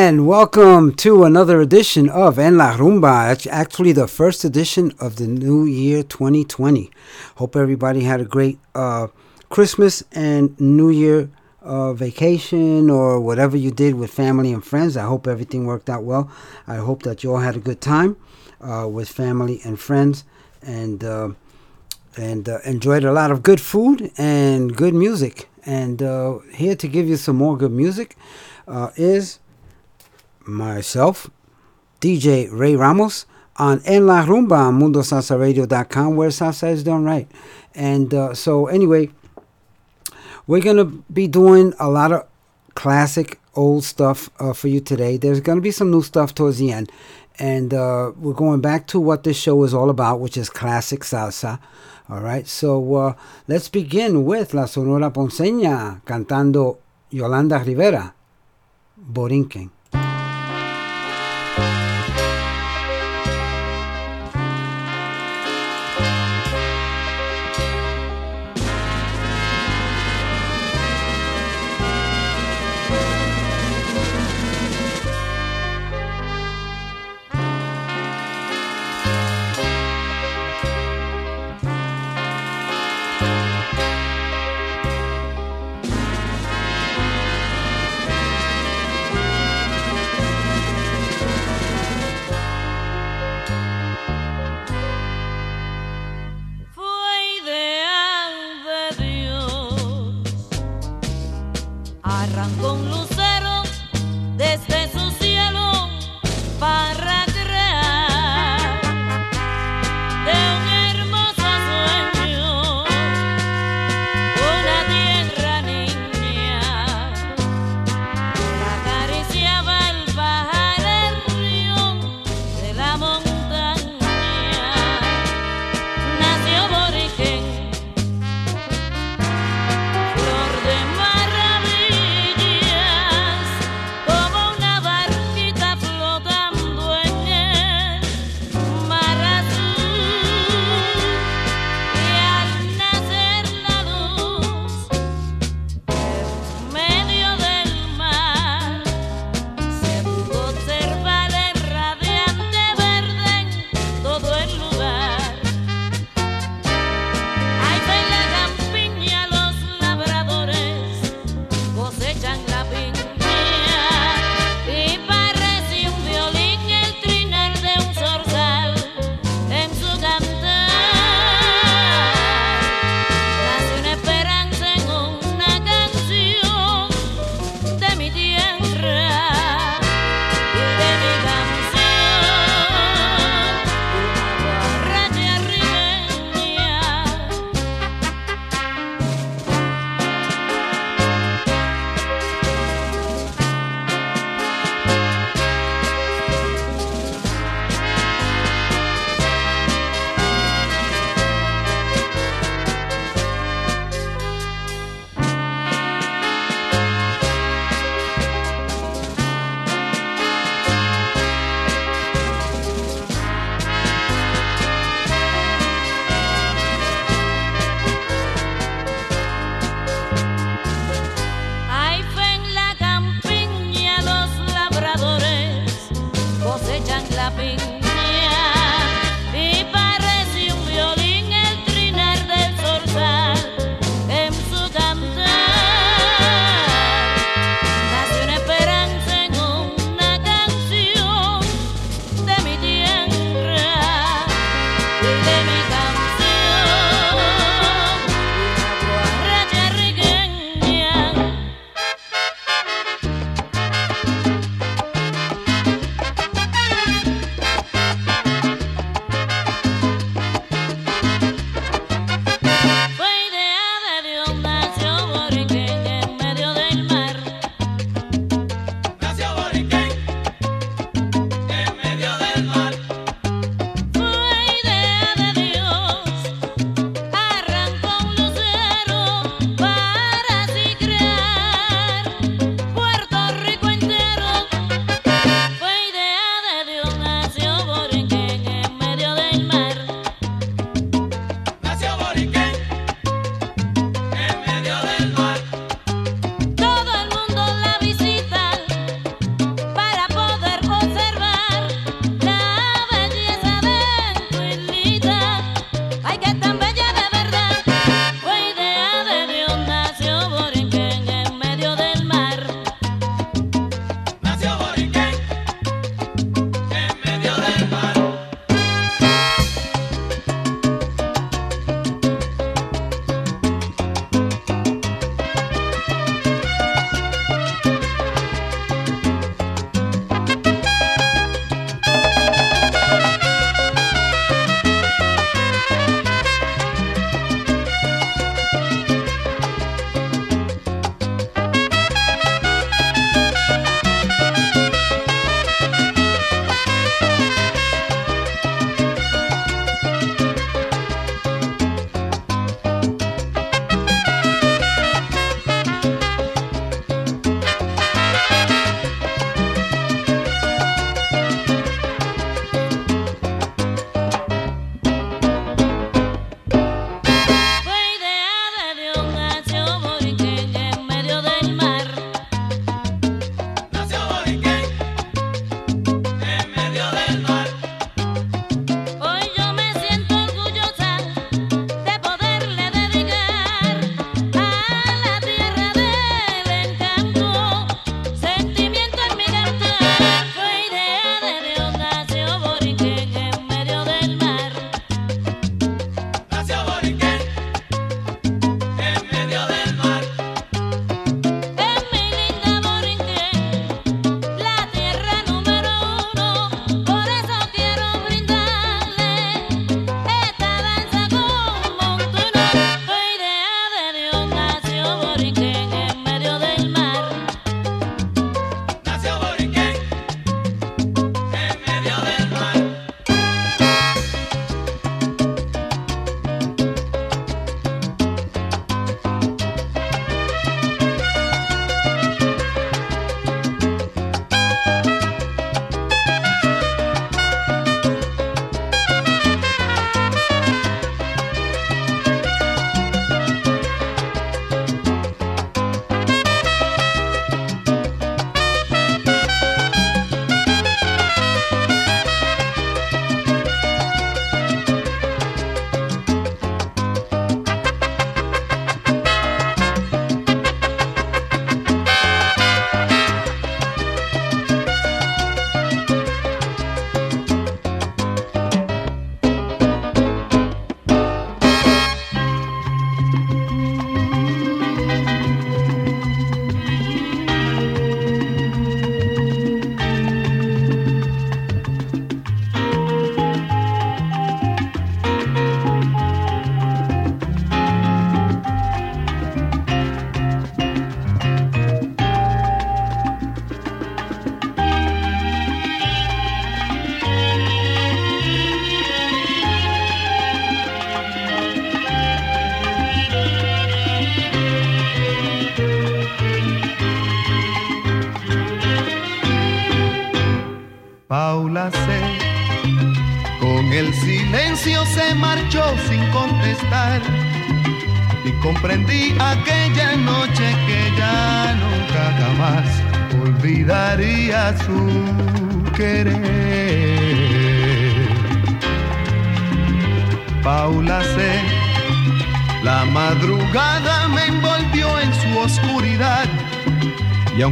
And welcome to another edition of En La Rumba. It's actually the first edition of the new year 2020. Hope everybody had a great uh, Christmas and New Year uh, vacation or whatever you did with family and friends. I hope everything worked out well. I hope that you all had a good time uh, with family and friends and uh, and uh, enjoyed a lot of good food and good music. And uh, here to give you some more good music is myself, DJ Ray Ramos, on En La Rumba on MundoSalsaRadio.com, where salsa is done right. And uh, so, anyway, we're going to be doing a lot of classic old stuff uh, for you today. There's going to be some new stuff towards the end. And uh, we're going back to what this show is all about, which is classic salsa. All right, so uh, let's begin with La Sonora Ponceña cantando Yolanda Rivera, Borinquen.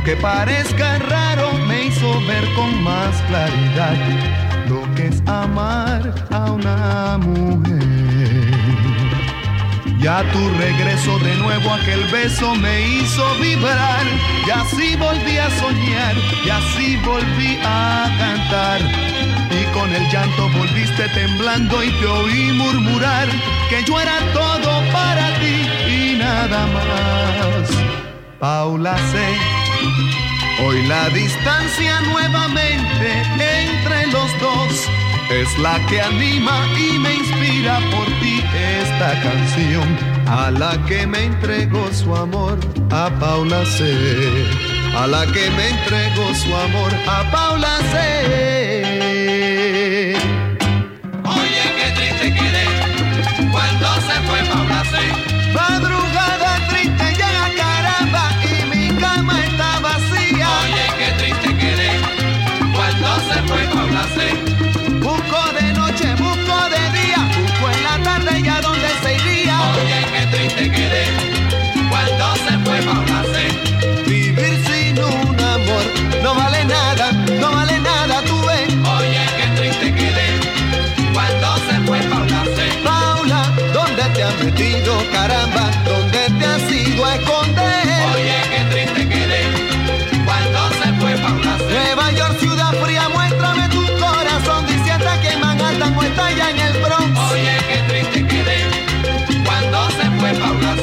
Aunque parezca raro me hizo ver con más claridad lo que es amar a una mujer. Ya tu regreso de nuevo aquel beso me hizo vibrar y así volví a soñar y así volví a cantar y con el llanto volviste temblando y te oí murmurar que yo era todo para ti y nada más. Paula sé, hoy la distancia nuevamente entre los dos es la que anima y me inspira por ti esta canción a la que me entregó su amor a Paula C. A la que me entregó su amor a Paula C. caramba? ¿Dónde te has ido a esconder? Oye, qué triste quedé cuando se fue Paula. Nueva York, ciudad fría, muéstrame tu corazón, diciendo que Manhattan no está ya en el Bronx. Oye, qué triste quedé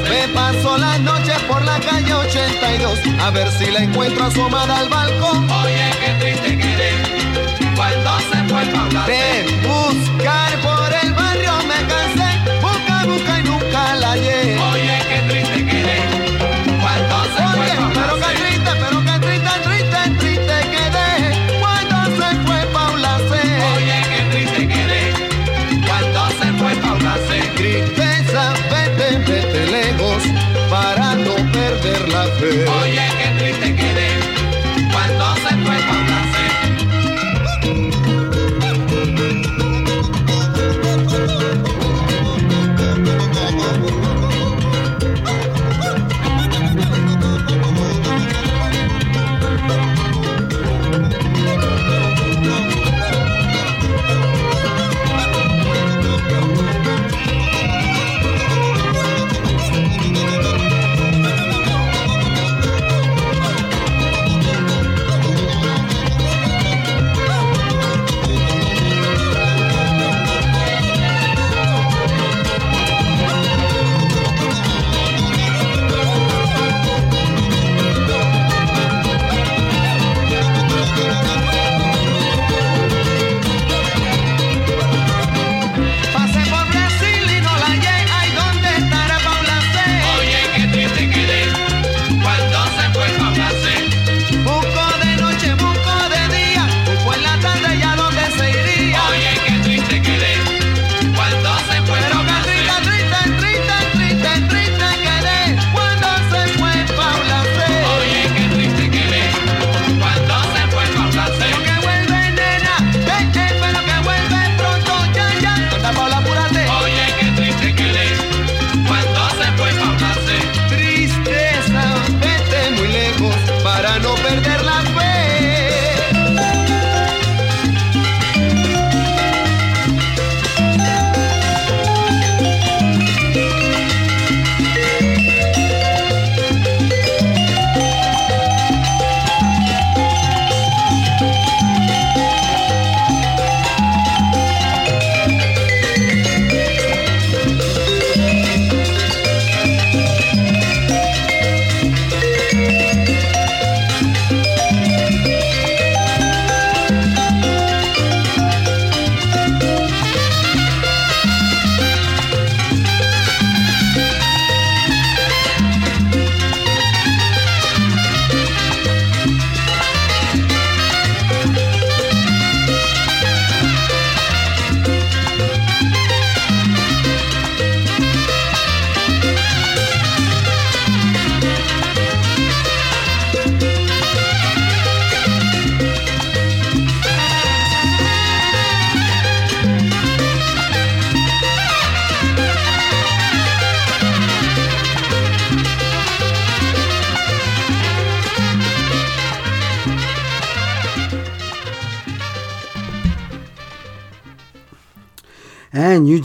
me paso las noches por la calle 82 a ver si la encuentro asomada al balcón. Oye, qué triste quedé cuando se fue Paula. De perder la. Oye,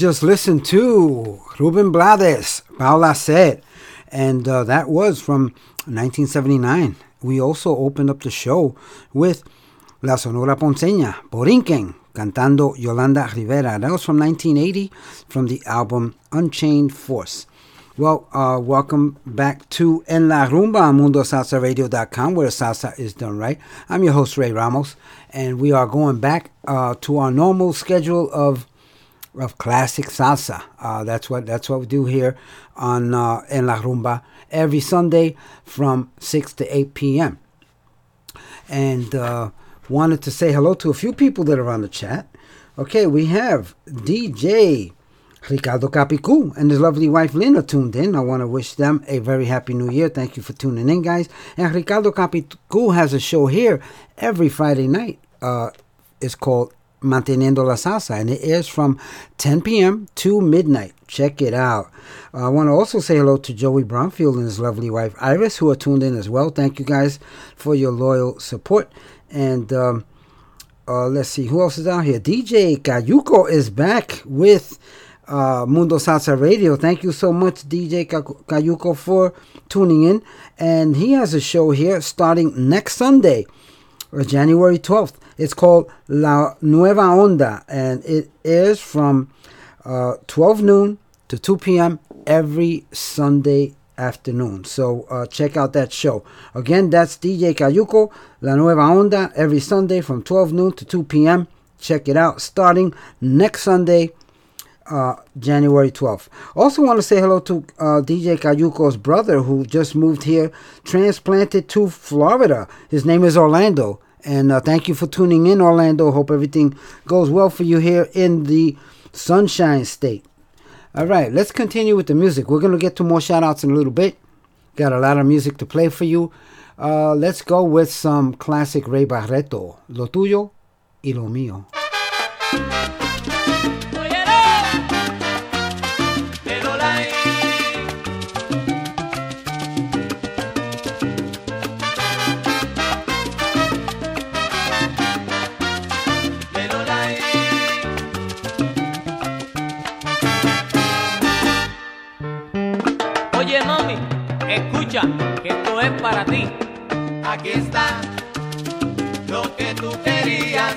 just listened to Ruben Blades, Paula C. And uh, that was from 1979. We also opened up the show with La Sonora Ponceña, Borinquen, cantando Yolanda Rivera. That was from 1980 from the album Unchained Force. Well, uh, welcome back to En La Rumba on MundoSalsaRadio.com, where salsa is done right. I'm your host, Ray Ramos, and we are going back uh, to our normal schedule of of classic salsa. Uh, that's what that's what we do here on uh, La Rumba every Sunday from 6 to 8 p.m. And uh, wanted to say hello to a few people that are on the chat. Okay, we have DJ Ricardo Capicu and his lovely wife Lina tuned in. I want to wish them a very happy new year. Thank you for tuning in, guys. And Ricardo Capicu has a show here every Friday night. Uh, it's called Manteniendo la Salsa, and it airs from 10 p.m. to midnight. Check it out. I want to also say hello to Joey Bromfield and his lovely wife Iris, who are tuned in as well. Thank you guys for your loyal support. And um, uh, let's see who else is out here. DJ Cayuco is back with uh, Mundo Salsa Radio. Thank you so much, DJ Cayuco, for tuning in. And he has a show here starting next Sunday, uh, January 12th. It's called La Nueva Onda, and it airs from uh, 12 noon to 2 p.m. every Sunday afternoon. So uh, check out that show. Again, that's DJ Cayuco, La Nueva Onda, every Sunday from 12 noon to 2 p.m. Check it out starting next Sunday, uh, January 12th. Also, want to say hello to uh, DJ Cayuco's brother who just moved here, transplanted to Florida. His name is Orlando. And uh, thank you for tuning in, Orlando. Hope everything goes well for you here in the Sunshine State. All right, let's continue with the music. We're going to get to more shout outs in a little bit. Got a lot of music to play for you. Uh, let's go with some classic Ray Barretto. Lo tuyo y lo mío. Para ti. Aquí está lo que tú querías.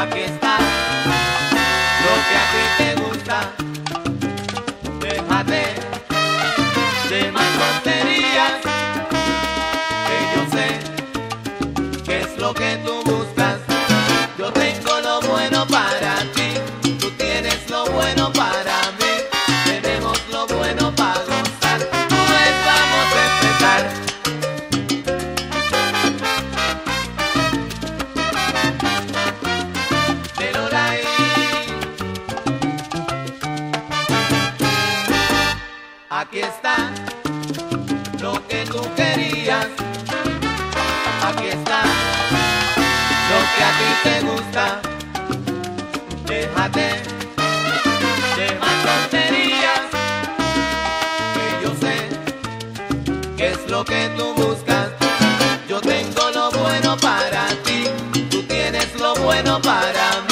Aquí está lo que a ti te gusta. Que tú buscas. Yo tengo lo bueno para ti, tú tienes lo bueno para mí,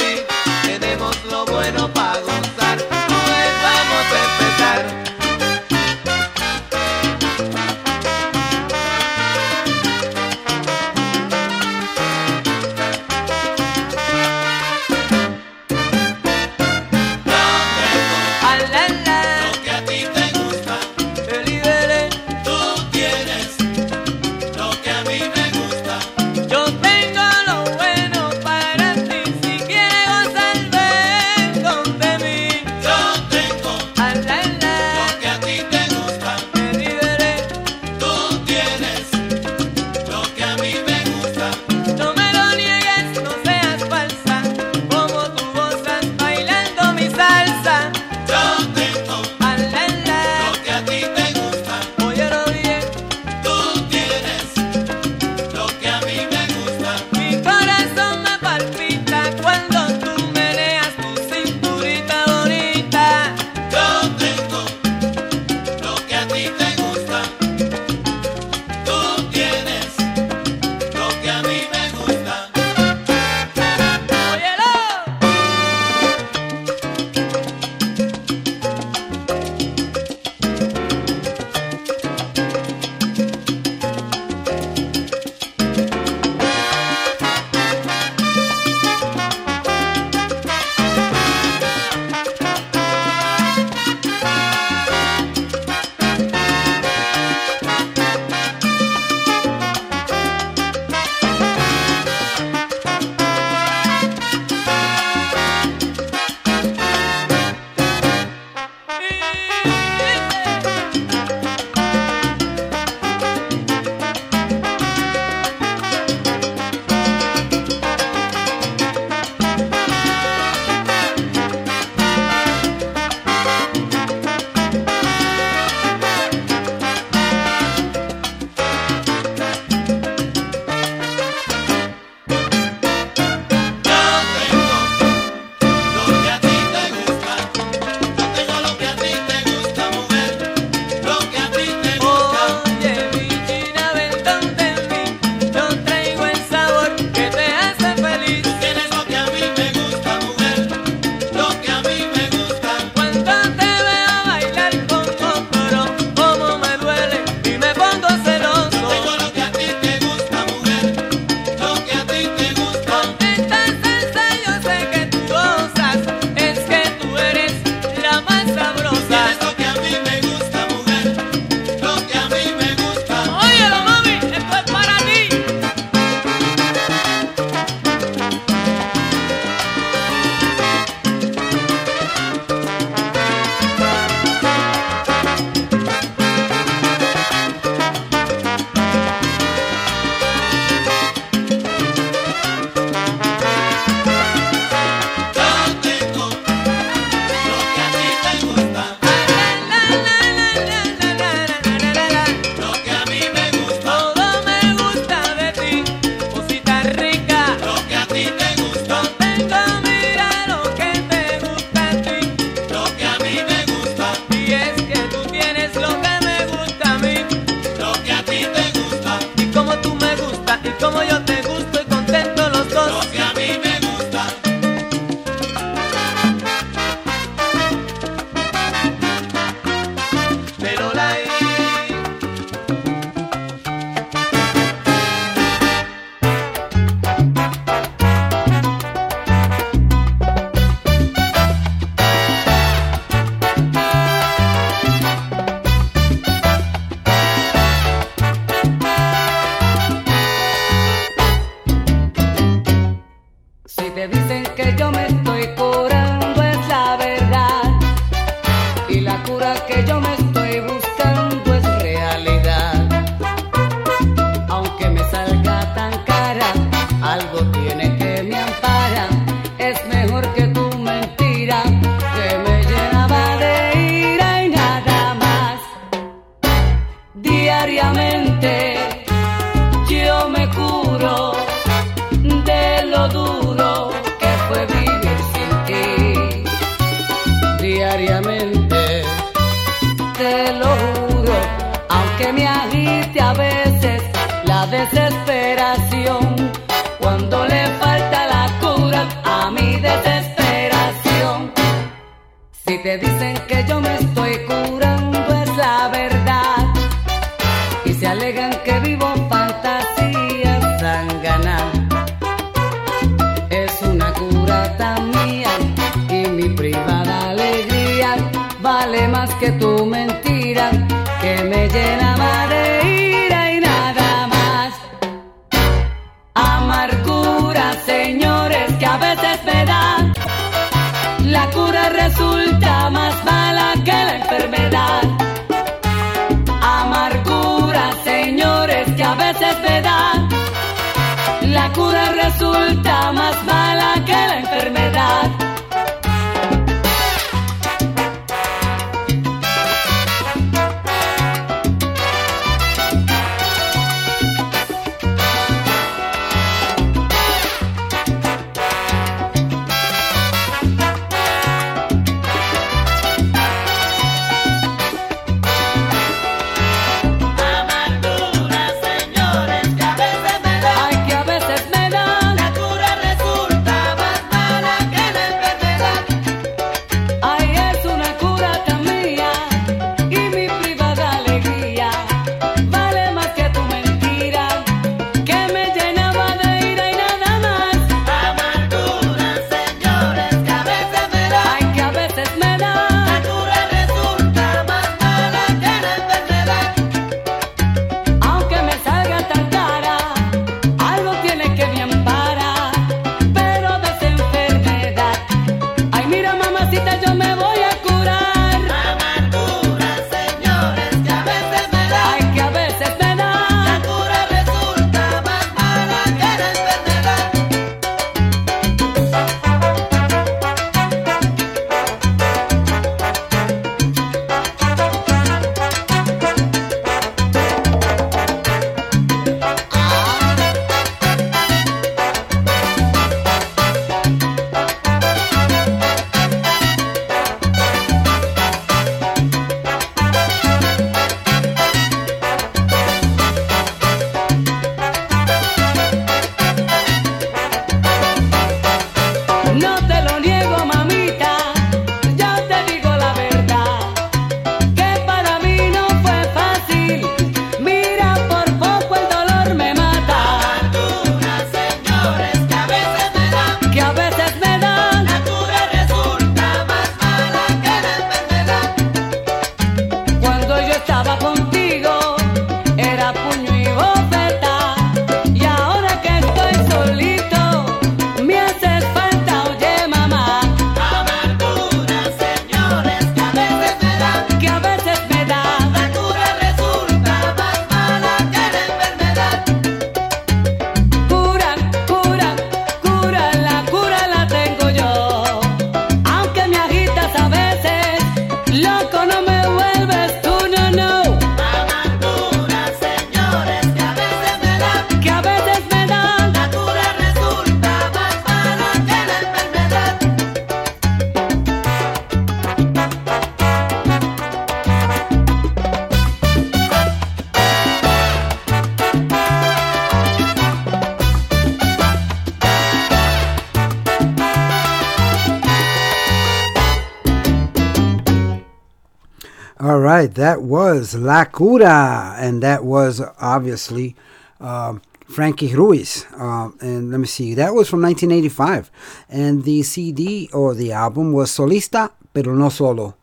La Cura, and that was obviously uh, Frankie Ruiz. Uh, and let me see, that was from 1985, and the CD or the album was Solista pero no solo.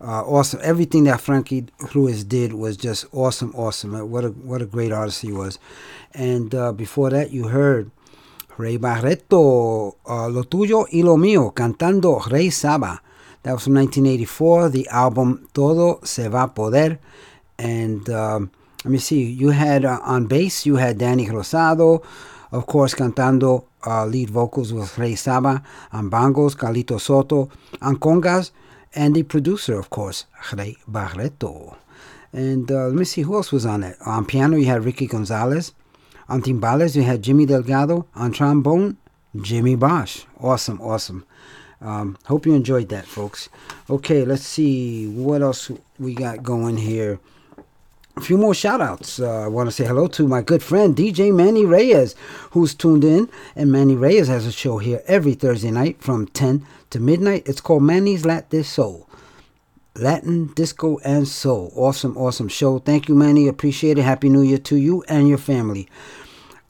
Uh, awesome. Everything that Frankie Ruiz did was just awesome, awesome. Uh, what a what a great artist he was. And uh, before that, you heard Ray Barretto, uh, Lo Tuyo y Lo Mío, cantando Rey Saba. That was from 1984, the album Todo Se Va a Poder and um, let me see, you had uh, on bass, you had Danny Rosado, of course, cantando uh, lead vocals with Rey Saba, on bongos, Calito Soto, on congas, and the producer, of course, Ray Barretto. And uh, let me see, who else was on it? On piano, you had Ricky Gonzalez. On timbales, you had Jimmy Delgado. On trombone, Jimmy Bosch. Awesome, awesome. Um, hope you enjoyed that, folks. Okay, let's see what else we got going here. A few more shout outs. Uh, I want to say hello to my good friend DJ Manny Reyes, who's tuned in. And Manny Reyes has a show here every Thursday night from 10 to midnight. It's called Manny's Latin Soul. Latin, disco, and soul. Awesome, awesome show. Thank you, Manny. Appreciate it. Happy New Year to you and your family.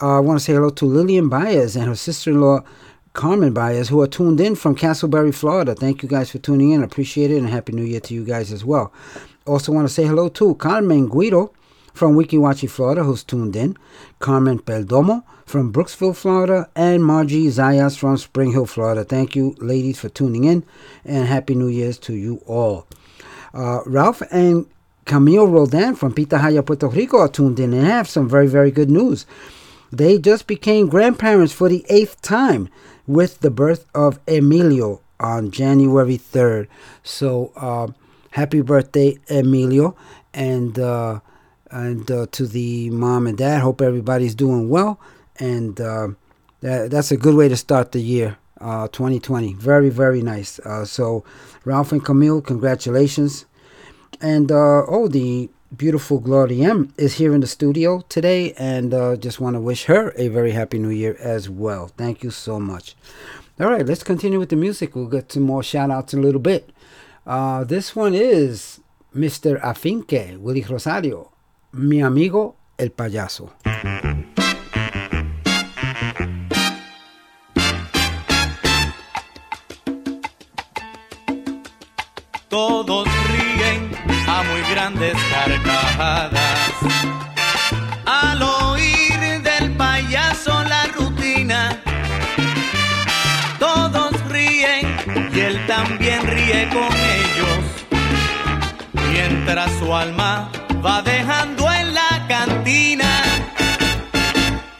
Uh, I want to say hello to Lillian Baez and her sister in law, Carmen Baez, who are tuned in from Casselberry, Florida. Thank you guys for tuning in. Appreciate it, and Happy New Year to you guys as well. Also, want to say hello to Carmen Guido from Weeki Wachee, Florida, who's tuned in. Carmen Peldomo from Brooksville, Florida, and Margie Zayas from Spring Hill, Florida. Thank you, ladies, for tuning in, and Happy New Year's to you all. Uh, Ralph and Camille Rodan from Pitahaya, Puerto Rico are tuned in and have some very, very good news. They just became grandparents for the eighth time with the birth of Emilio on January 3rd. So, uh, happy birthday, Emilio, and uh, and uh, to the mom and dad. Hope everybody's doing well, and uh, that, that's a good way to start the year. Uh, 2020, very very nice. Uh, so, Ralph and Camille, congratulations, and uh, oh, the beautiful Gloria M is here in the studio today, and uh, just want to wish her a very happy New Year as well. Thank you so much. All right, let's continue with the music. We'll get some more shout outs in a little bit. Uh, this one is Mr. Afinque, Willy Rosario, mi amigo el payaso. Todos ríen a muy grandes carcajadas. Al oír del payaso la rutina, todos ríen y él también ríe con. Mientras su alma va dejando en la cantina,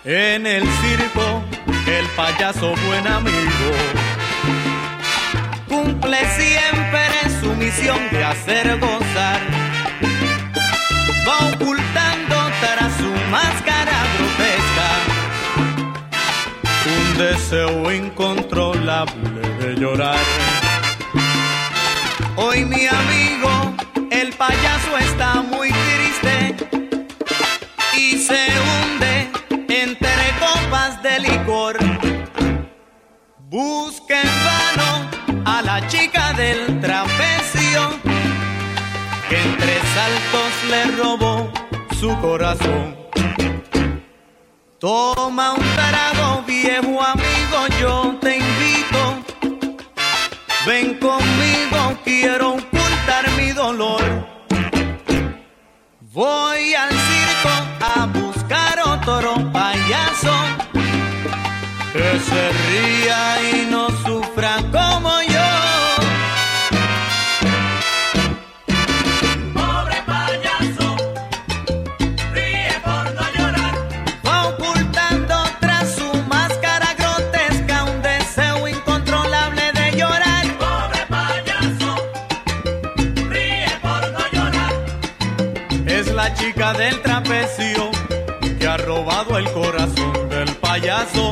en el circo, el payaso buen amigo cumple siempre su misión de hacer gozar. Va ocultando tras su máscara grotesca un deseo incontrolable de llorar. Hoy mi amigo, está muy triste y se hunde entre copas de licor. Busca en vano a la chica del trapecio que entre saltos le robó su corazón. Toma un trago, viejo amigo, yo te invito. Ven conmigo, quiero ocultar mi dolor. Voy al circo a buscar otro payaso que se ría y no sufra como yo. Robado el corazón del payaso.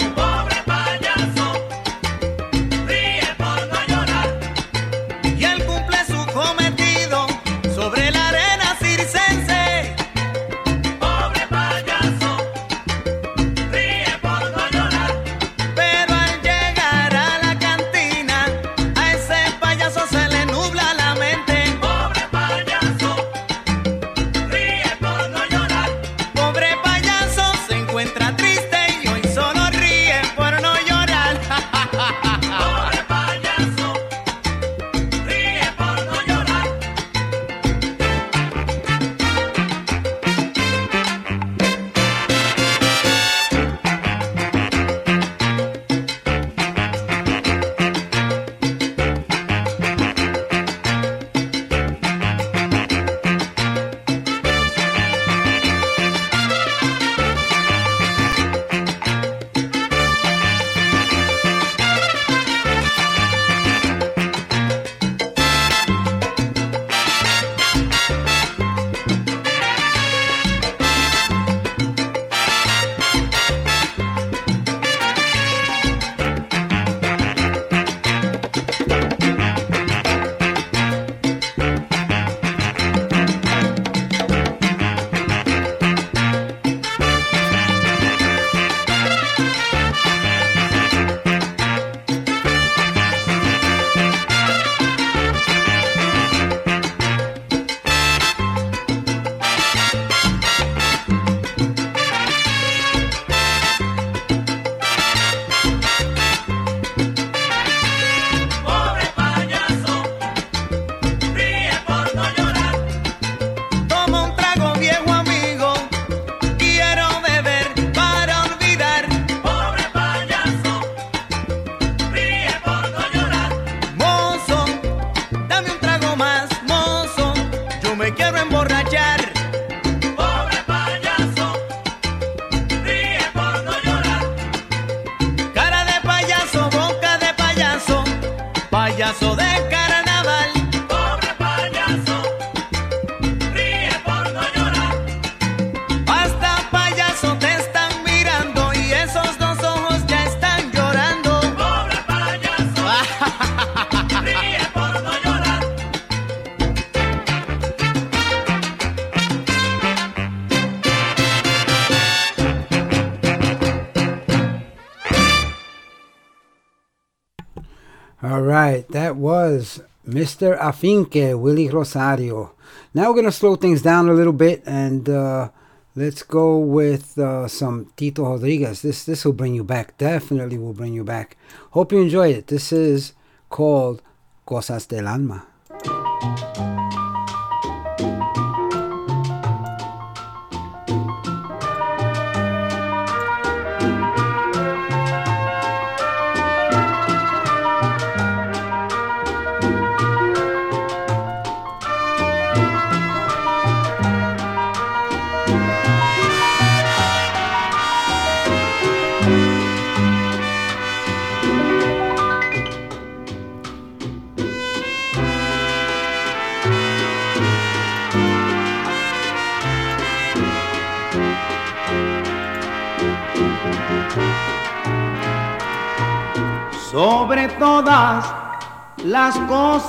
Right, that was Mr. Afinque, Willie Rosario. Now we're going to slow things down a little bit and uh, let's go with uh, some Tito Rodriguez. This this will bring you back. Definitely will bring you back. Hope you enjoy it. This is called Cosas del Alma.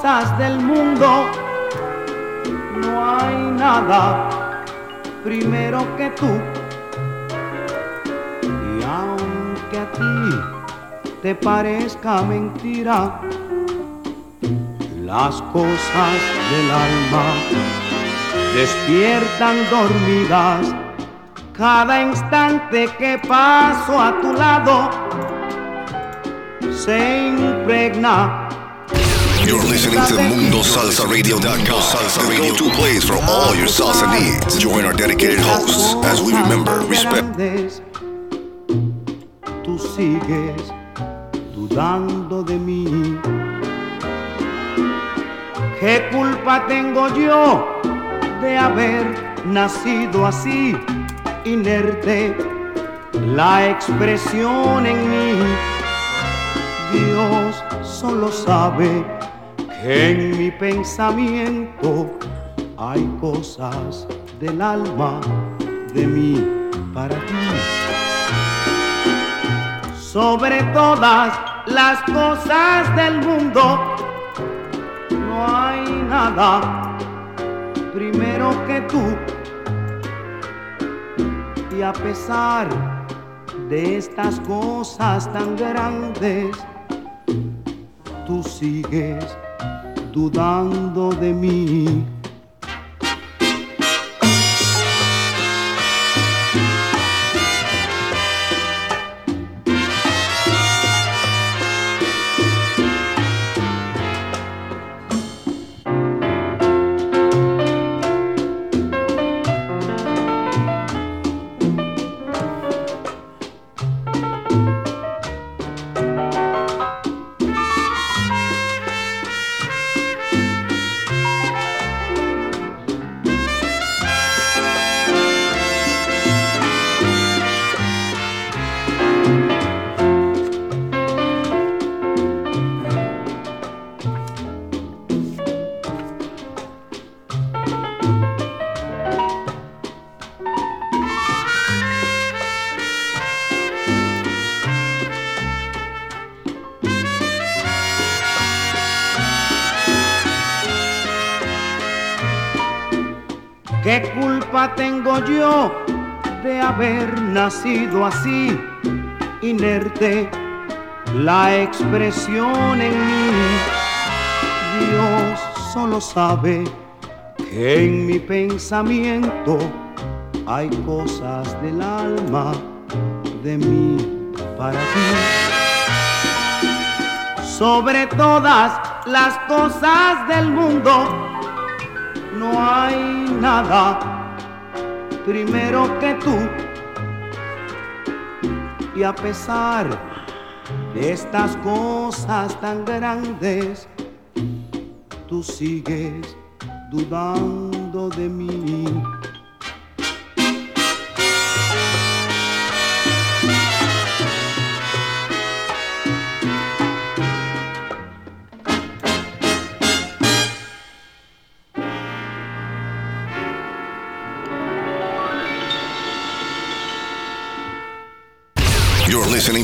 Cosas del mundo. No hay nada primero que tú. Y aunque a ti te parezca mentira, las cosas del alma despiertan dormidas. Cada instante que paso a tu lado se impregna You're listening to MundoSalsaRadio.com. Salsa Radio, two plays for all your salsa needs. Join our dedicated hosts as we remember, respect. Tú sigues dudando de mí. ¿Qué culpa tengo yo de haber nacido así, inerte? La expresión en mí, Dios solo sabe en mi pensamiento hay cosas del alma de mí para ti. Sobre todas las cosas del mundo, no hay nada primero que tú. Y a pesar de estas cosas tan grandes, tú sigues dudando de mí. Haber nacido así, inerte? La expresión en mí, Dios solo sabe que en mi pensamiento hay cosas del alma de mí para ti. Sobre todas las cosas del mundo, no hay nada primero que tú. Y a pesar de estas cosas tan grandes, tú sigues dudando de mí.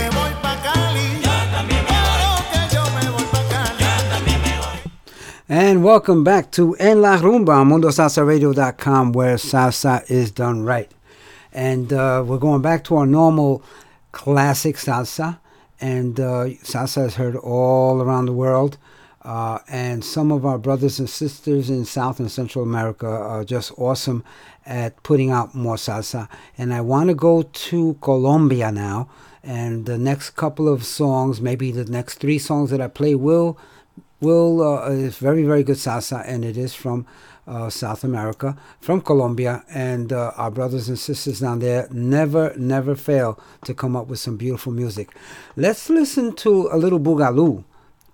voy pa' And welcome back to En La Rumba on MundoSalsaRadio.com where salsa is done right. And uh, we're going back to our normal classic salsa. And uh, salsa is heard all around the world. Uh, and some of our brothers and sisters in South and Central America are just awesome at putting out more salsa. And I want to go to Colombia now. And the next couple of songs, maybe the next three songs that I play, will will uh, is very very good salsa and it is from uh, South America from Colombia and uh, our brothers and sisters down there never never fail to come up with some beautiful music. Let's listen to a little bugalú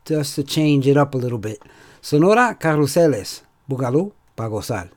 just to change it up a little bit. Sonora Carruseles bugalú para gozar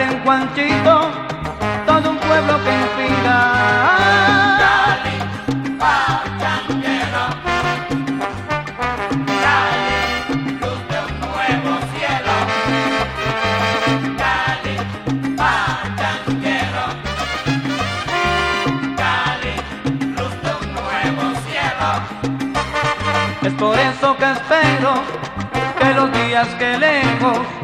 en Juanchito, todo un pueblo que inspira. Es por eso que espero que los días que lejos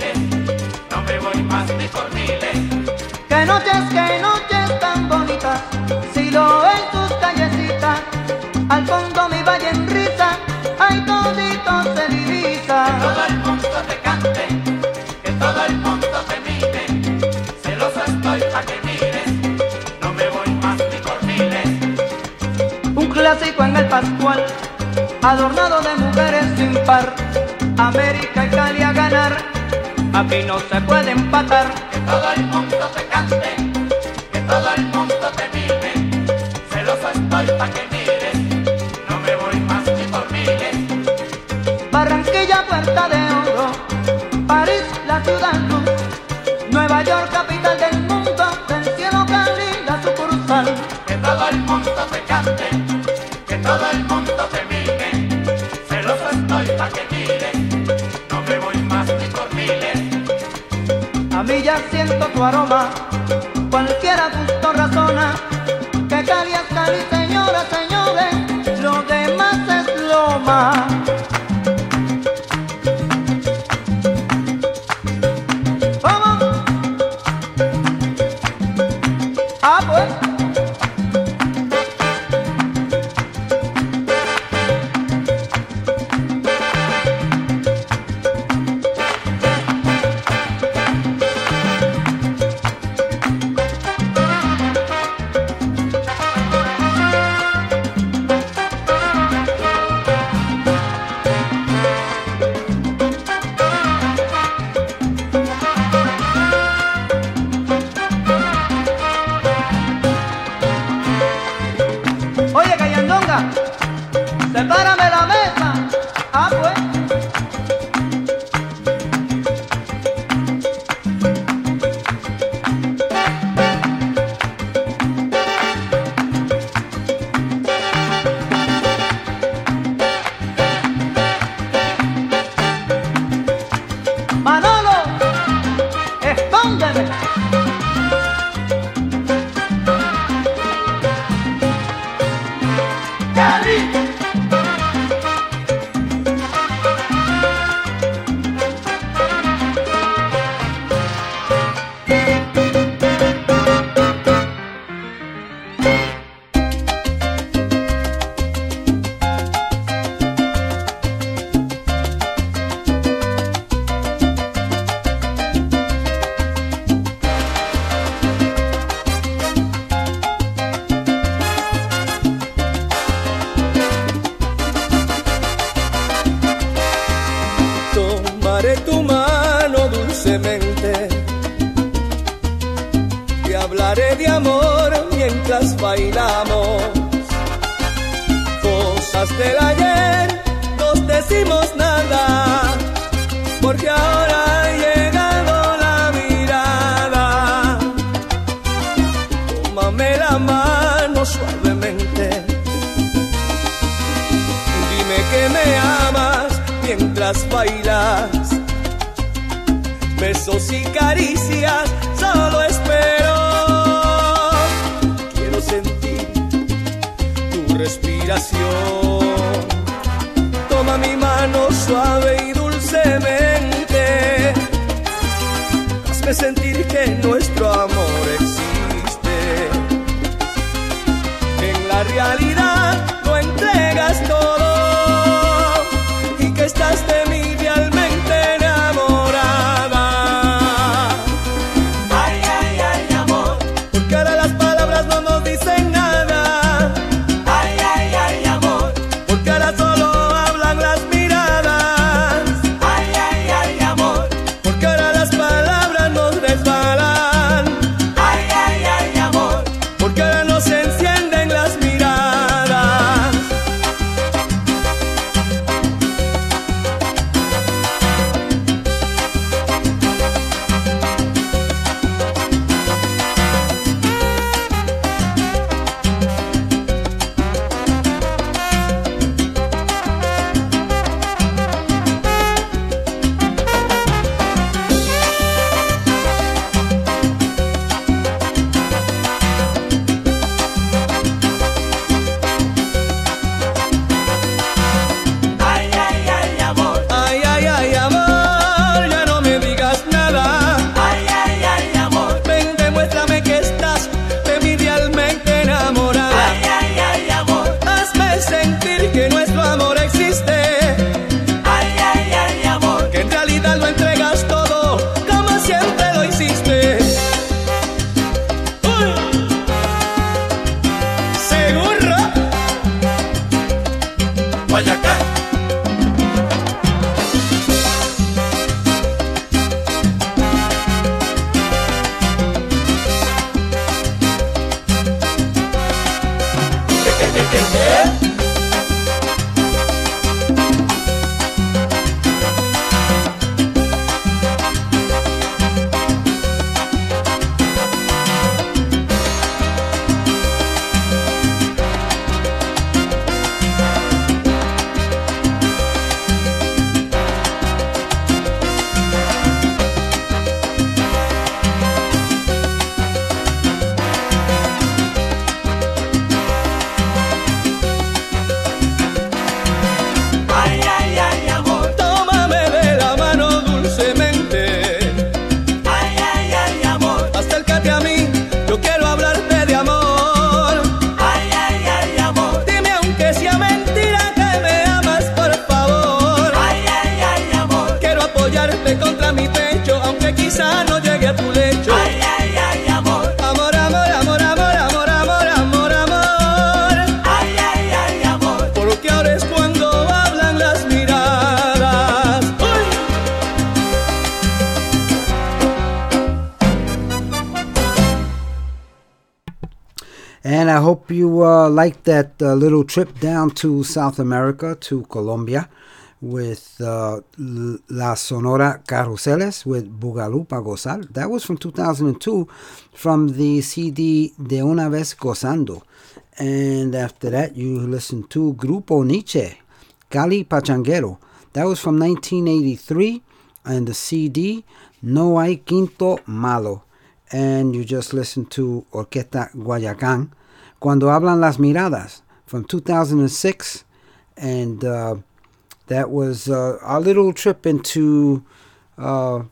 más ni por miles. Que noches, que noches tan bonitas, si lo en tus callecitas, al fondo mi valle en risa, ay todito se divisa. Que todo el mundo te cante, que todo el mundo te mime, celoso estoy pa' que mires, no me voy más ni por miles. Un clásico en el Pascual, adornado de mujeres sin par, América aquí no se puede empatar. siento tu aroma. Bailas. Besos y caricias, solo espero. Quiero sentir tu respiración. Toma mi mano suave y dulcemente. Hazme sentir que nuestro amor uh, little trip down to South America, to Colombia, with uh, La Sonora Carruseles with Bugalú Pa Gozar. That was from 2002 from the CD De Una Vez Gozando. And after that, you listen to Grupo Niche, Cali Pachanguero. That was from 1983 and the CD No Hay Quinto Malo. And you just listened to Orquesta Guayacán, Cuando Hablan Las Miradas, from 2006. And uh, that was uh, our little trip into uh,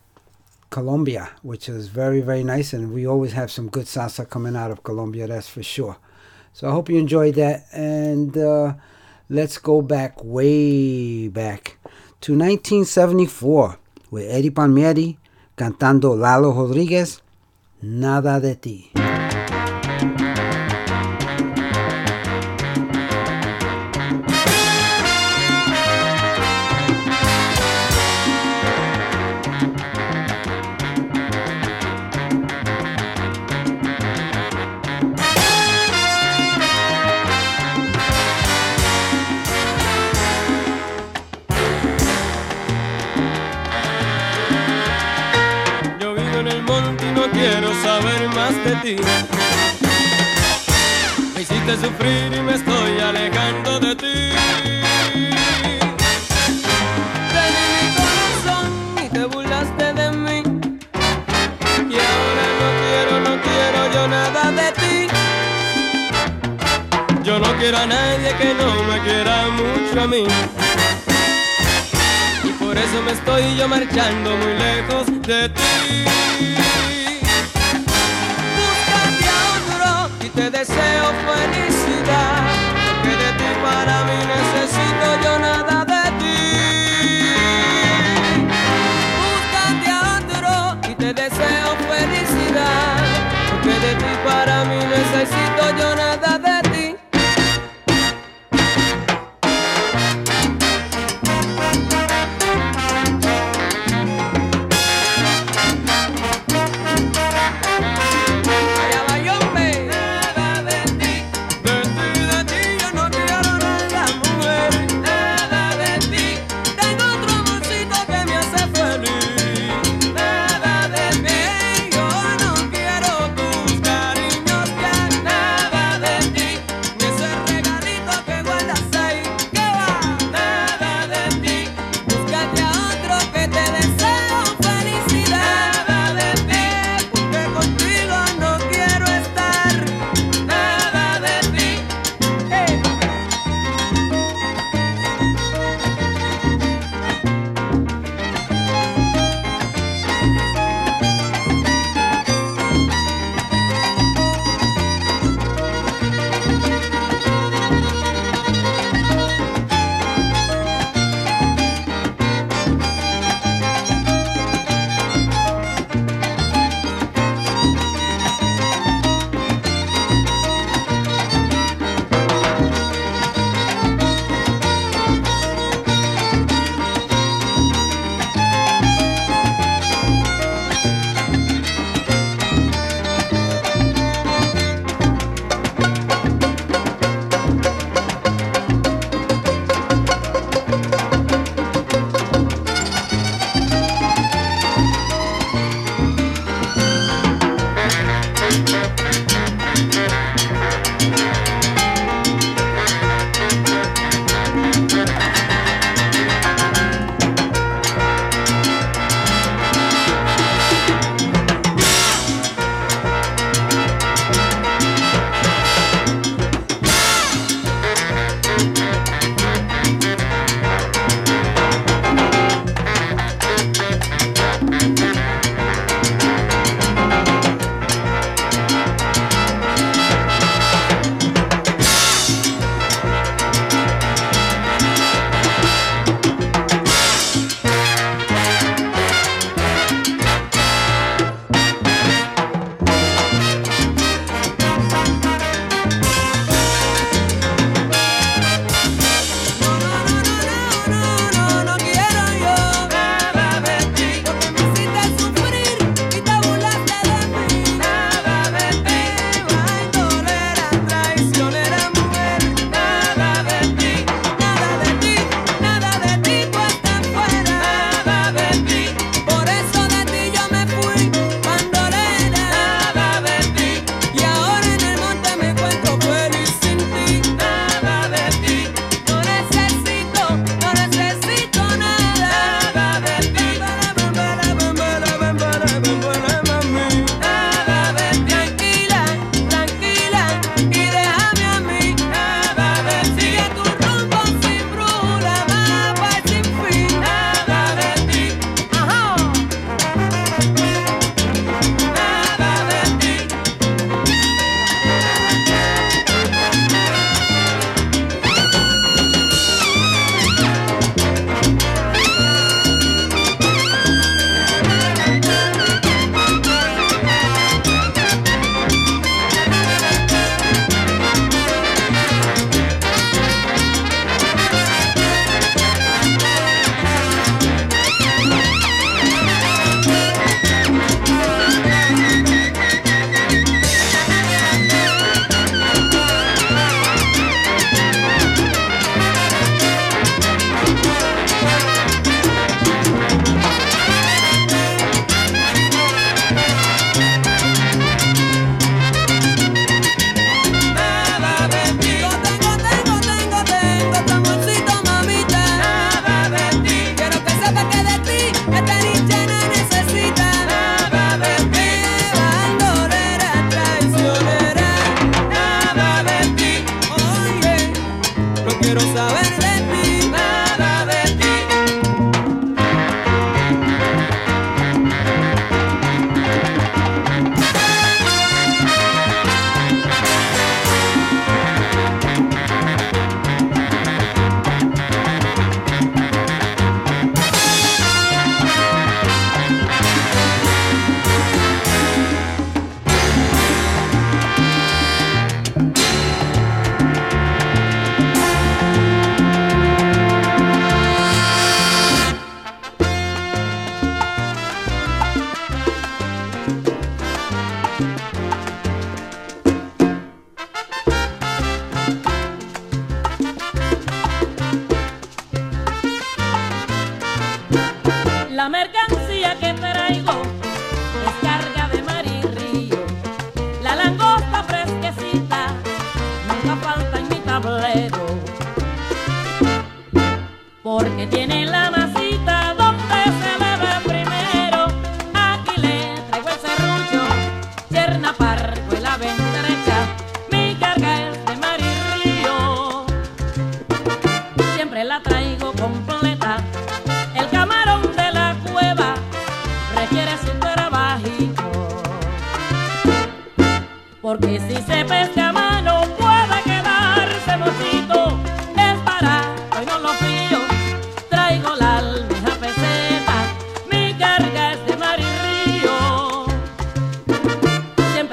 Colombia, which is very, very nice. And we always have some good salsa coming out of Colombia, that's for sure. So I hope you enjoyed that. And uh, let's go back, way back to 1974 with Eddie Palmieri cantando Lalo Rodriguez, Nada de ti. Ti. hiciste sufrir y me estoy alejando de ti. Te di mi corazón y te burlaste de mí. Y ahora no quiero, no quiero yo nada de ti. Yo no quiero a nadie que no me quiera mucho a mí. Y por eso me estoy yo marchando muy lejos de ti. Te deseo felicidad. Porque de ti para mí necesito yo nada de ti. Búscate a otro y te deseo felicidad. Porque de ti para mí necesito yo nada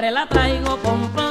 siempre la traigo con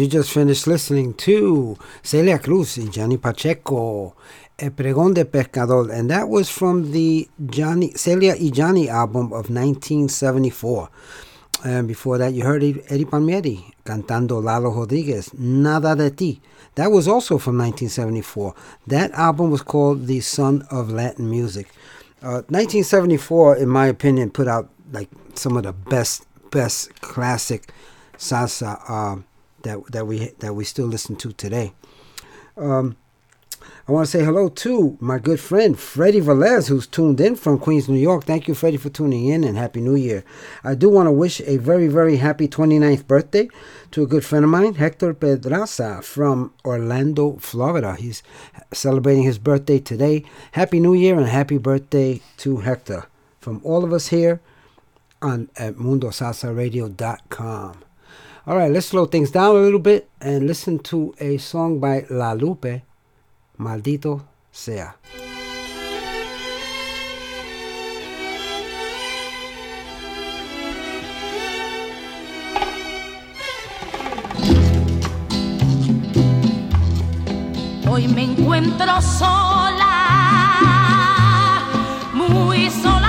you just finished listening to Celia Cruz and Johnny Pacheco, El Pregón de Pescador, and that was from the Johnny Celia y Johnny album of 1974. And before that, you heard Eddie Palmieri cantando Lalo Rodriguez, Nada de Ti. That was also from 1974. That album was called The Sun of Latin Music. Uh, 1974, in my opinion, put out like some of the best, best classic salsa uh, that that we that we still listen to today. Um, I want to say hello to my good friend Freddie Velez, who's tuned in from Queens, New York. Thank you, Freddie, for tuning in and Happy New Year. I do want to wish a very, very happy 29th birthday to a good friend of mine, Hector Pedraza from Orlando, Florida. He's celebrating his birthday today. Happy New Year and happy birthday to Hector from all of us here on at MundoSalsaRadio.com. All right, let's slow things down a little bit and listen to a song by La Lupe, Maldito Sea. Hoy me encuentro sola, muy sola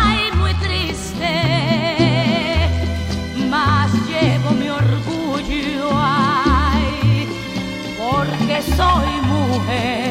soy mujer.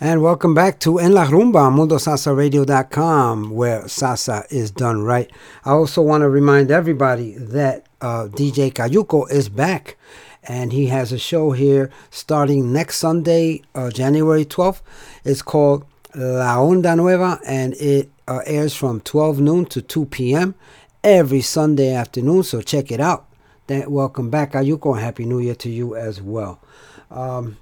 And welcome back to En La Rumba, MundoSalsaRadio.com, where salsa is done right. I also want to remind everybody that uh, DJ Cayuco is back. And he has a show here starting next Sunday, uh, January 12th. It's called La Onda Nueva, and it uh, airs from 12 noon to 2 p.m. every Sunday afternoon. So check it out. Then welcome back, Cayuco, and Happy New Year to you as well. Um,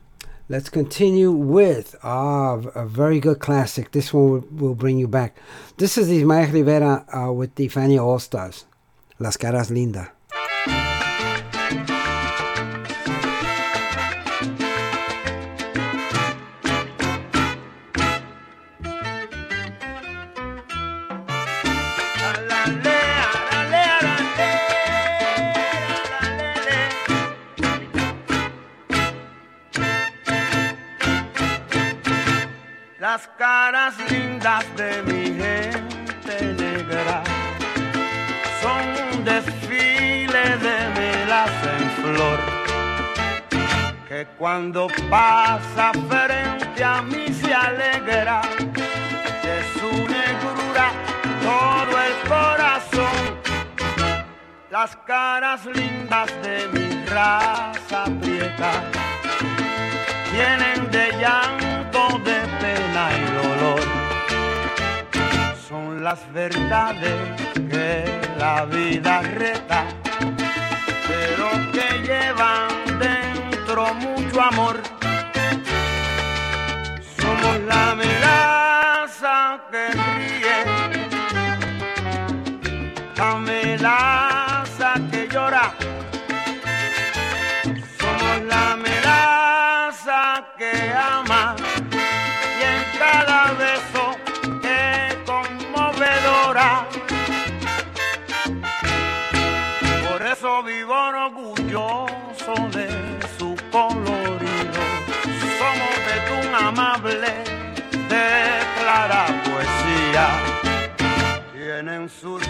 Let's continue with ah, a very good classic. This one will, will bring you back. This is Ismael Rivera uh, with the Fania All Stars, Las Caras Lindas. Cuando pasa frente a mí se alegra de su negrura todo el corazón. Las caras lindas de mi raza prieta tienen de llanto, de pena y dolor. Son las verdades que la vida reta, pero que llevan dentro mucho amor. Somos la melaza que Tienen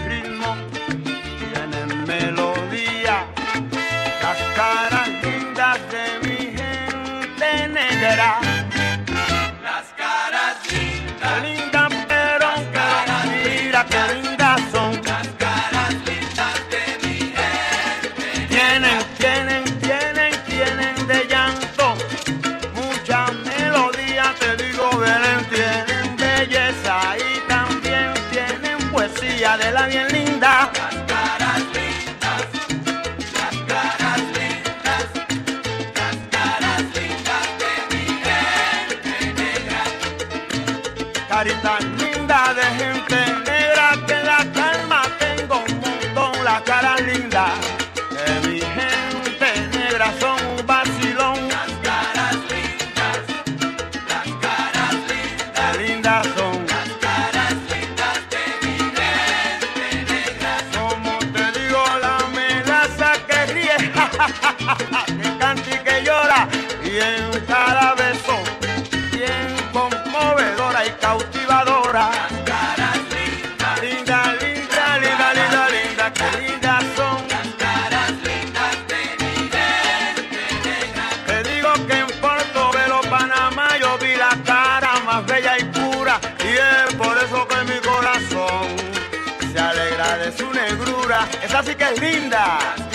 así que es linda.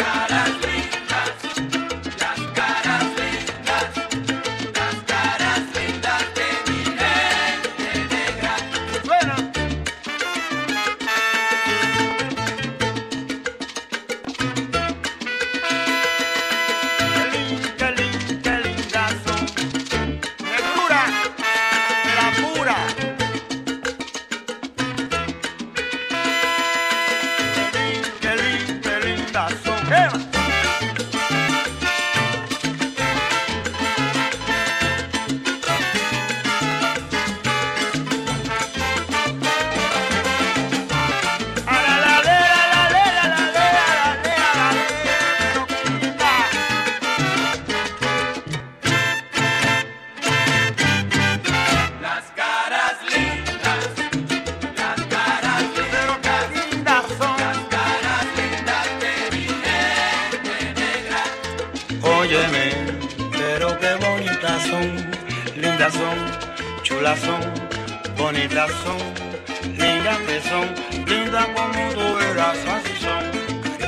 linda que são, linda como tu eras así son.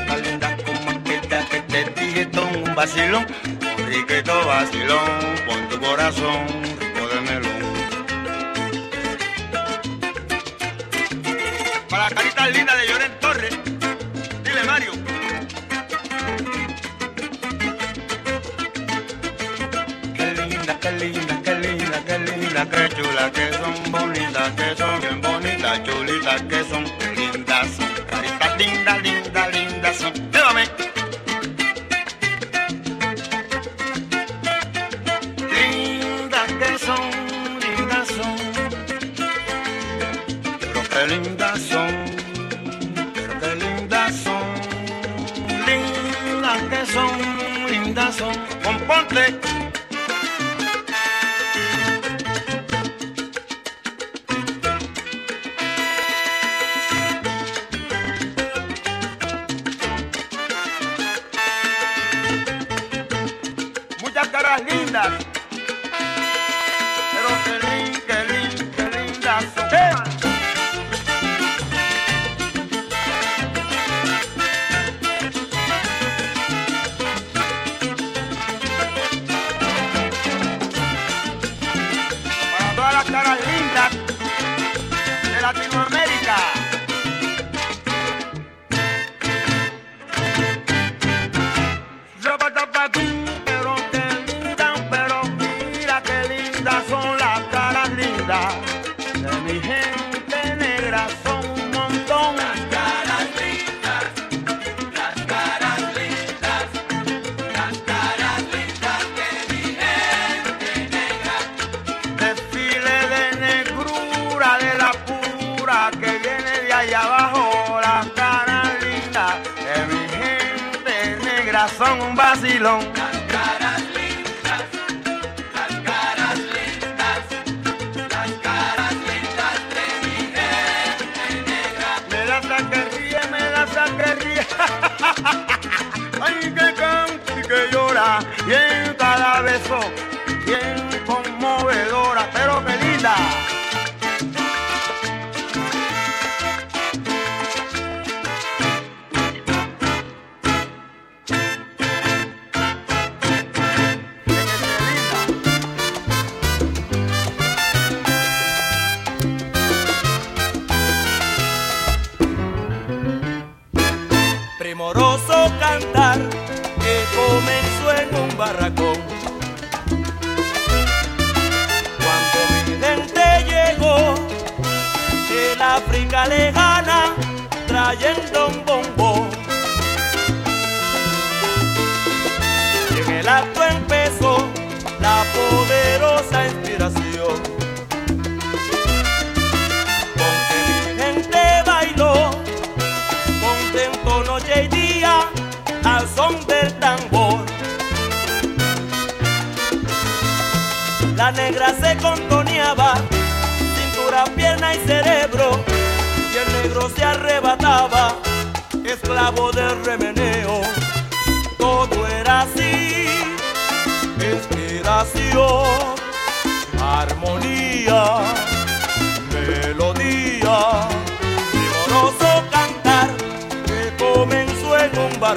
Carita linda como aquella que te dije todo un vacilón, un riquito vacilón, con tu corazón. chulitas, que chulas que son, bonitas que son, bien bonitas, chulitas que son, lindas son, caritas lindas, lindas.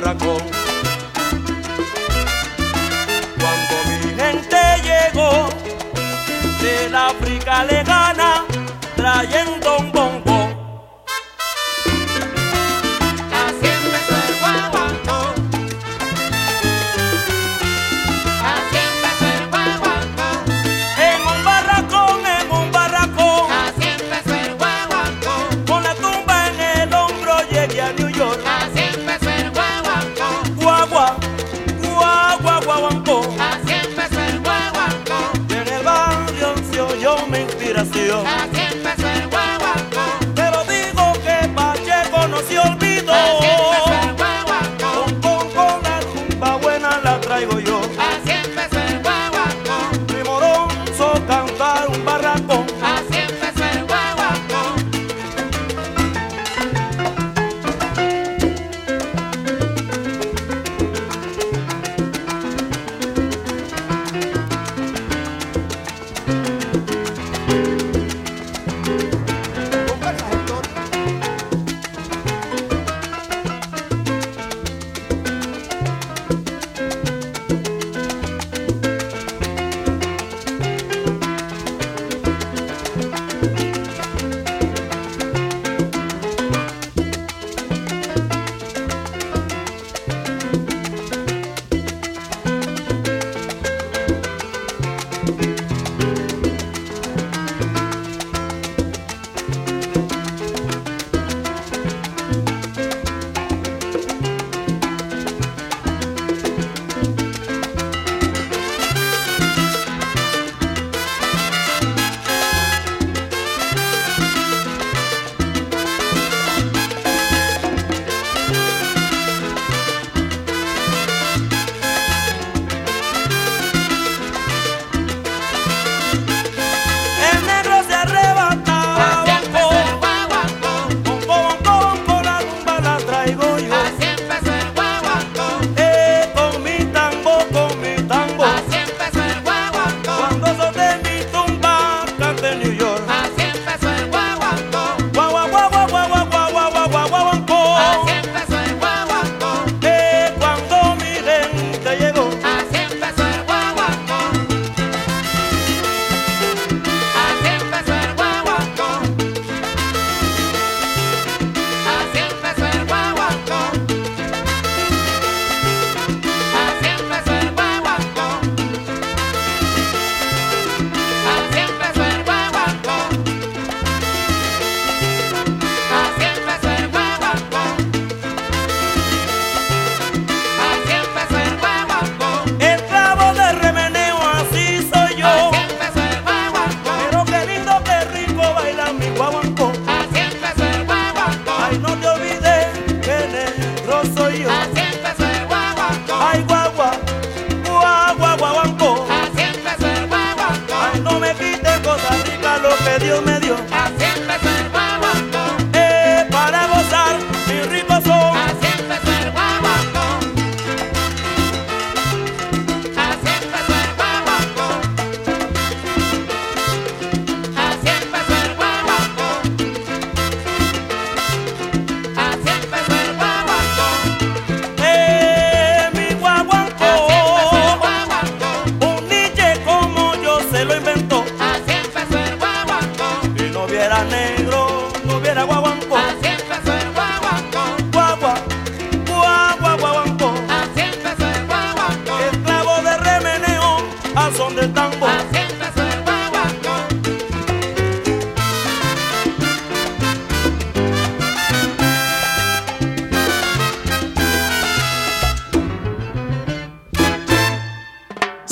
Cuando mi gente llegó del África lejana,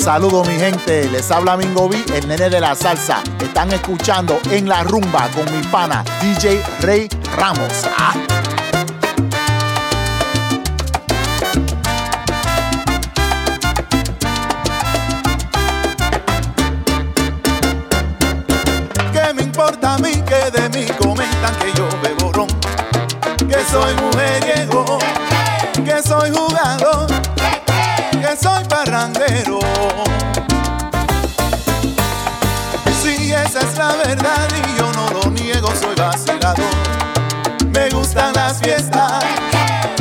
Saludos mi gente, les habla Mingo B, el nene de la salsa. Están escuchando en la rumba con mi pana DJ Rey Ramos. Ah. ¿Qué me importa a mí que de mí comentan que yo bebo ron? Que soy mujeriego, que soy jugador, soy parrandero. Si esa es la verdad y yo no lo niego, soy vacilador. Me gustan las fiestas,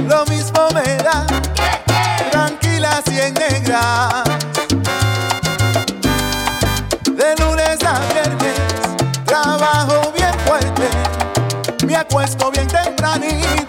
lo mismo me da, tranquilas y en negras. De lunes a viernes trabajo bien fuerte, me acuesto bien tempranito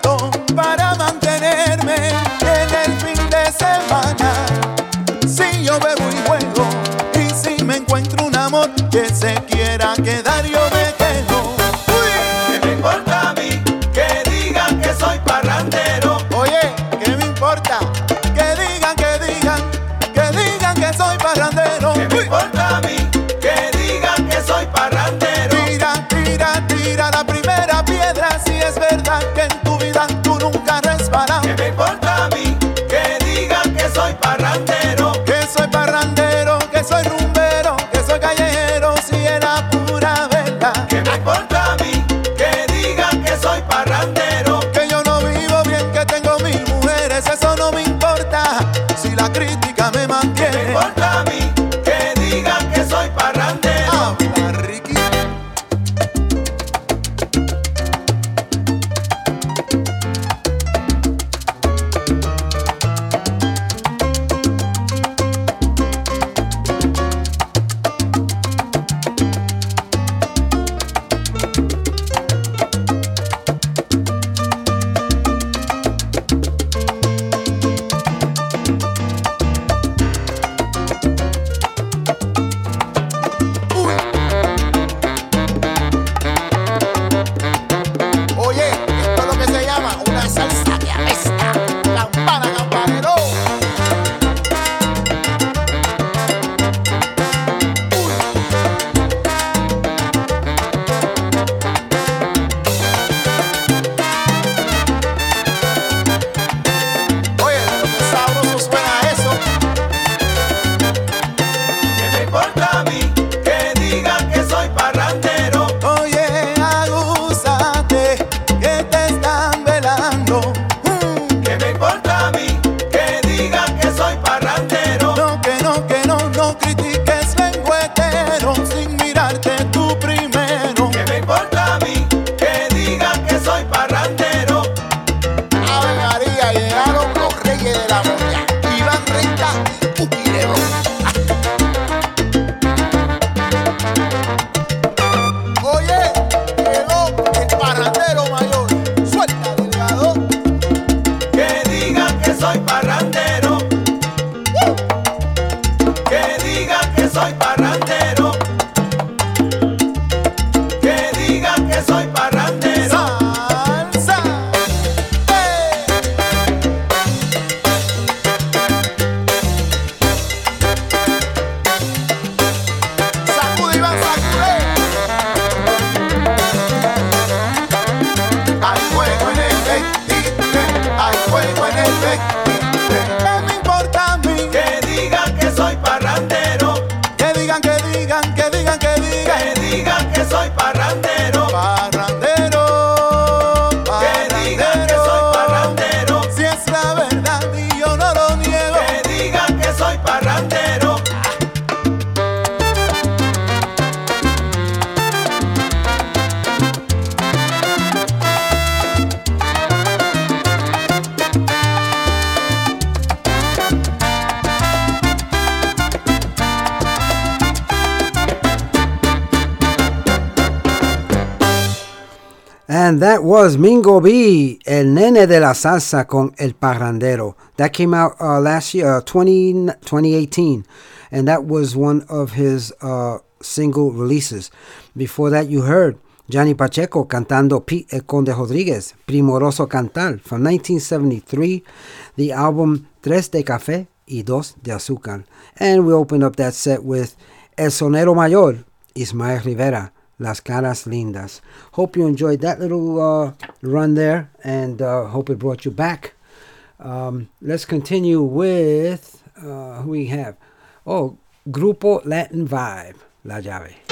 soy parrandero. Que digan, que digan, que digan, que digan. Que digan que soy parrandero. Was Mingo B, El Nene de la Salsa con El Parrandero. That came out uh, last year, uh, 20, 2018. And that was one of his uh, single releases. Before that, you heard Johnny Pacheco cantando Pete El Conde Rodriguez, Primoroso Cantar from 1973. The album Tres de Café y Dos de Azúcar. And we opened up that set with El Sonero Mayor, Ismael Rivera, Las Caras Lindas. Hope you enjoyed that little uh, run there and uh, hope it brought you back. Um, let's continue with uh, who we have. Oh, Grupo Latin Vibe, La Llave.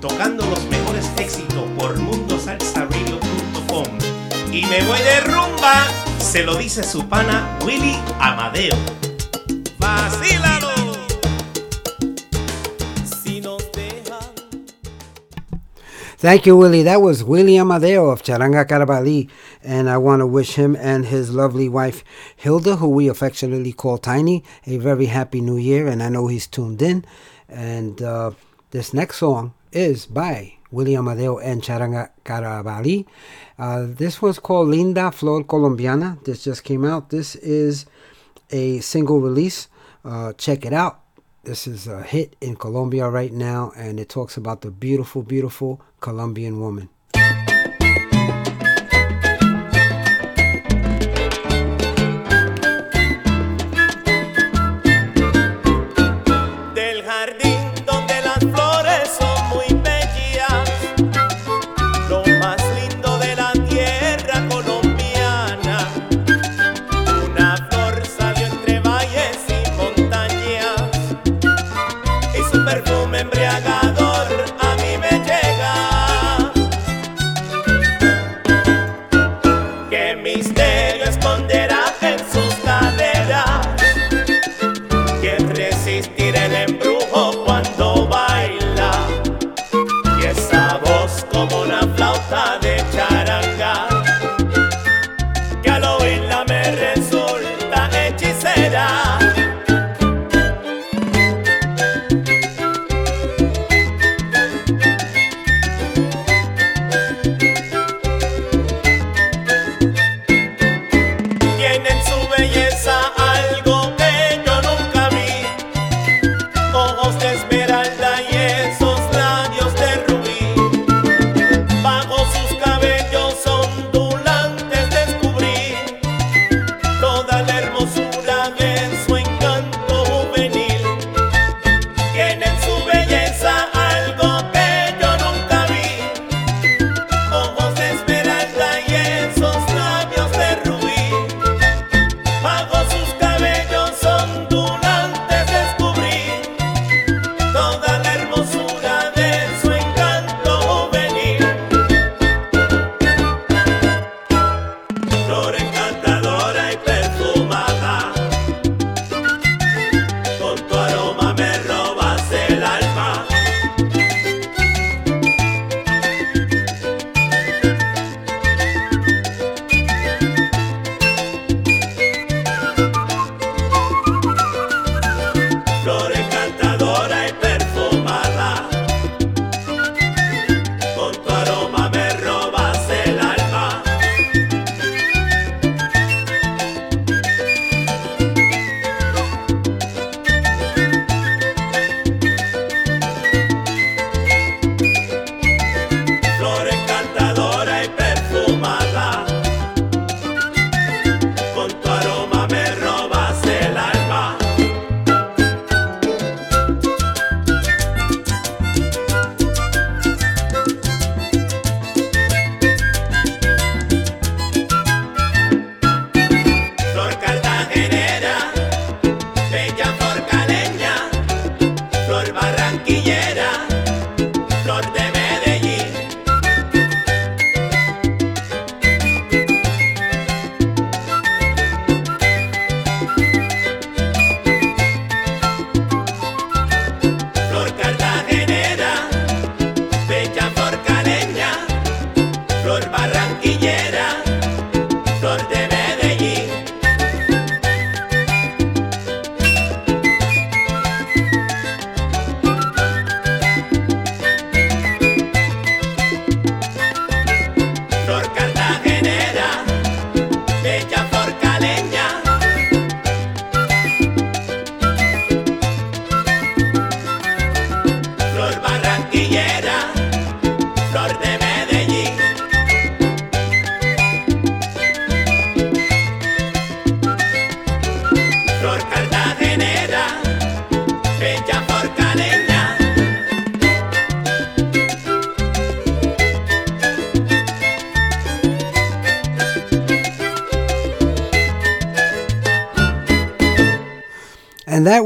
Tocando los mejores éxitos por mundosalsaradio.com. Y me voy de rumba. se lo dice su pana Willy Amadeo. Vacílalo. Thank you, Willie. That was Willie Amadeo of Charanga Carabali. And I want to wish him and his lovely wife, Hilda, who we affectionately call Tiny, a very happy new year. And I know he's tuned in. And uh, this next song is by Willie Amadeo and Charanga Carabali. Uh, this one's called Linda Flor Colombiana. This just came out. This is a single release. Uh, check it out. This is a hit in Colombia right now, and it talks about the beautiful, beautiful Colombian woman.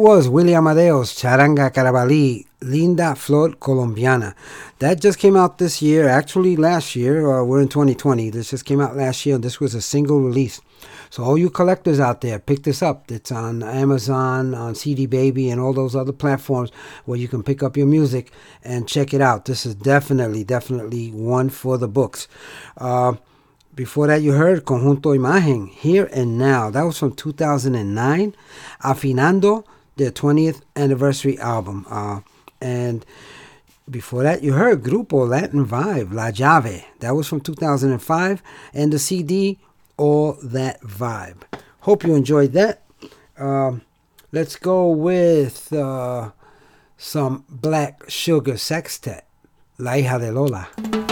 Was Willie Amadeo's Charanga Carabali, Linda Flor Colombiana. That just came out this year, actually last year. Uh, we're in 2020. This just came out last year, and this was a single release. So all you collectors out there, pick this up. It's on Amazon, on CD Baby, and all those other platforms where you can pick up your music and check it out. This is definitely, definitely one for the books. Uh, before that, you heard Conjunto Imagen, Here and Now. That was from 2009, Afinando, their 20th anniversary album. Uh, and before that, you heard Grupo Latin Vibe, La Llave. That was from 2005. And the CD, All That Vibe. Hope you enjoyed that. Um, let's go with uh, some Black Sugar Sextet, La Hija de Lola.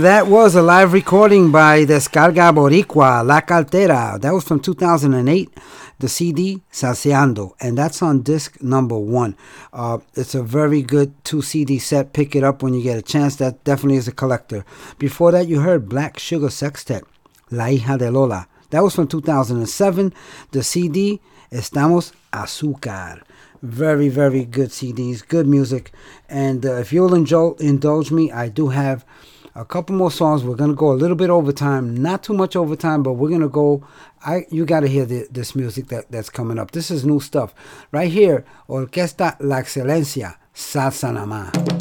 That was a live recording by Descarga Boricua, La Caltera. That was from 2008, the CD Salseando, and that's on disc number one. Uh, it's a very good two CD set. Pick it up when you get a chance. That definitely is a collector. Before that, you heard Black Sugar Sextet, La Hija de Lola. That was from 2007, the CD Estamos Azúcar. Very, very good CDs, good music. And uh, if you'll indul- indulge me, I do have a couple more songs. We're gonna go a little bit over time, not too much over time, but we're gonna go. I you gotta hear the, this music that, that's coming up. This is new stuff right here. Orquesta La Excelencia, Salsa Namá.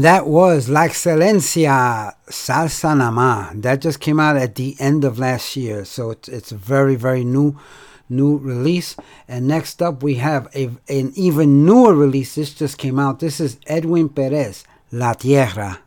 And that was La Excelencia Salsa Nama. That just came out at the end of last year. So it's, it's very, very new new release. And next up, we have a, an even newer release. This just came out. This is Edwin Perez, La Tierra.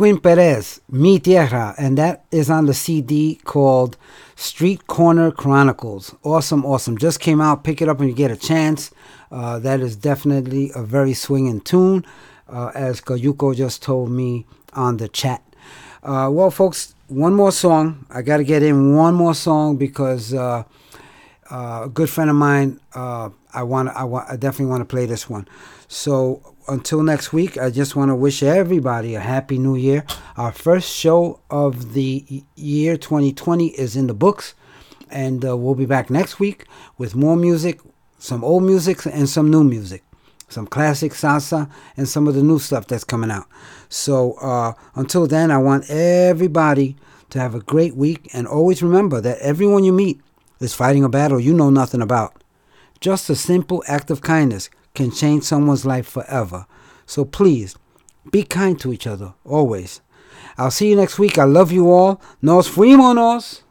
Edwin Perez, Mi Tierra, and that is on the CD called Street Corner Chronicles. Awesome, awesome. Just came out. Pick it up when you get a chance. Uh, that is definitely a very swinging tune, uh, as Kayuko just told me on the chat. Uh, well, folks, one more song. I got to get in one more song because uh, uh, a good friend of mine. Uh, I want. I want. I definitely want to play this one. So until next week, I just want to wish everybody a happy new year. Our first show of the year 2020 is in the books, and uh, we'll be back next week with more music, some old music, and some new music. Some classic salsa and some of the new stuff that's coming out. So uh, until then, I want everybody to have a great week and always remember that everyone you meet is fighting a battle you know nothing about. Just a simple act of kindness can change someone's life forever. So please, be kind to each other, always. I'll see you next week. I love you all. Nos fuimos.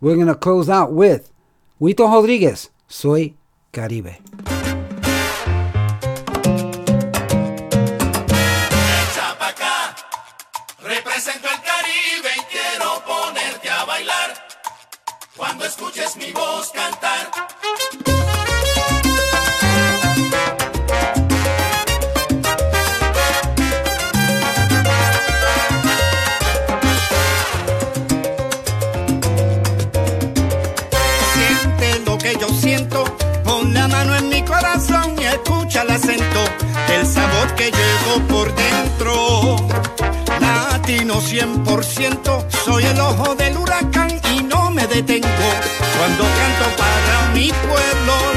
We're going to close out with Huito Rodriguez, Soy Caribe. Cuando escuches mi voz cantar. Que llevo por dentro. Latino 100%, soy el ojo del huracán y no me detengo cuando canto para mi pueblo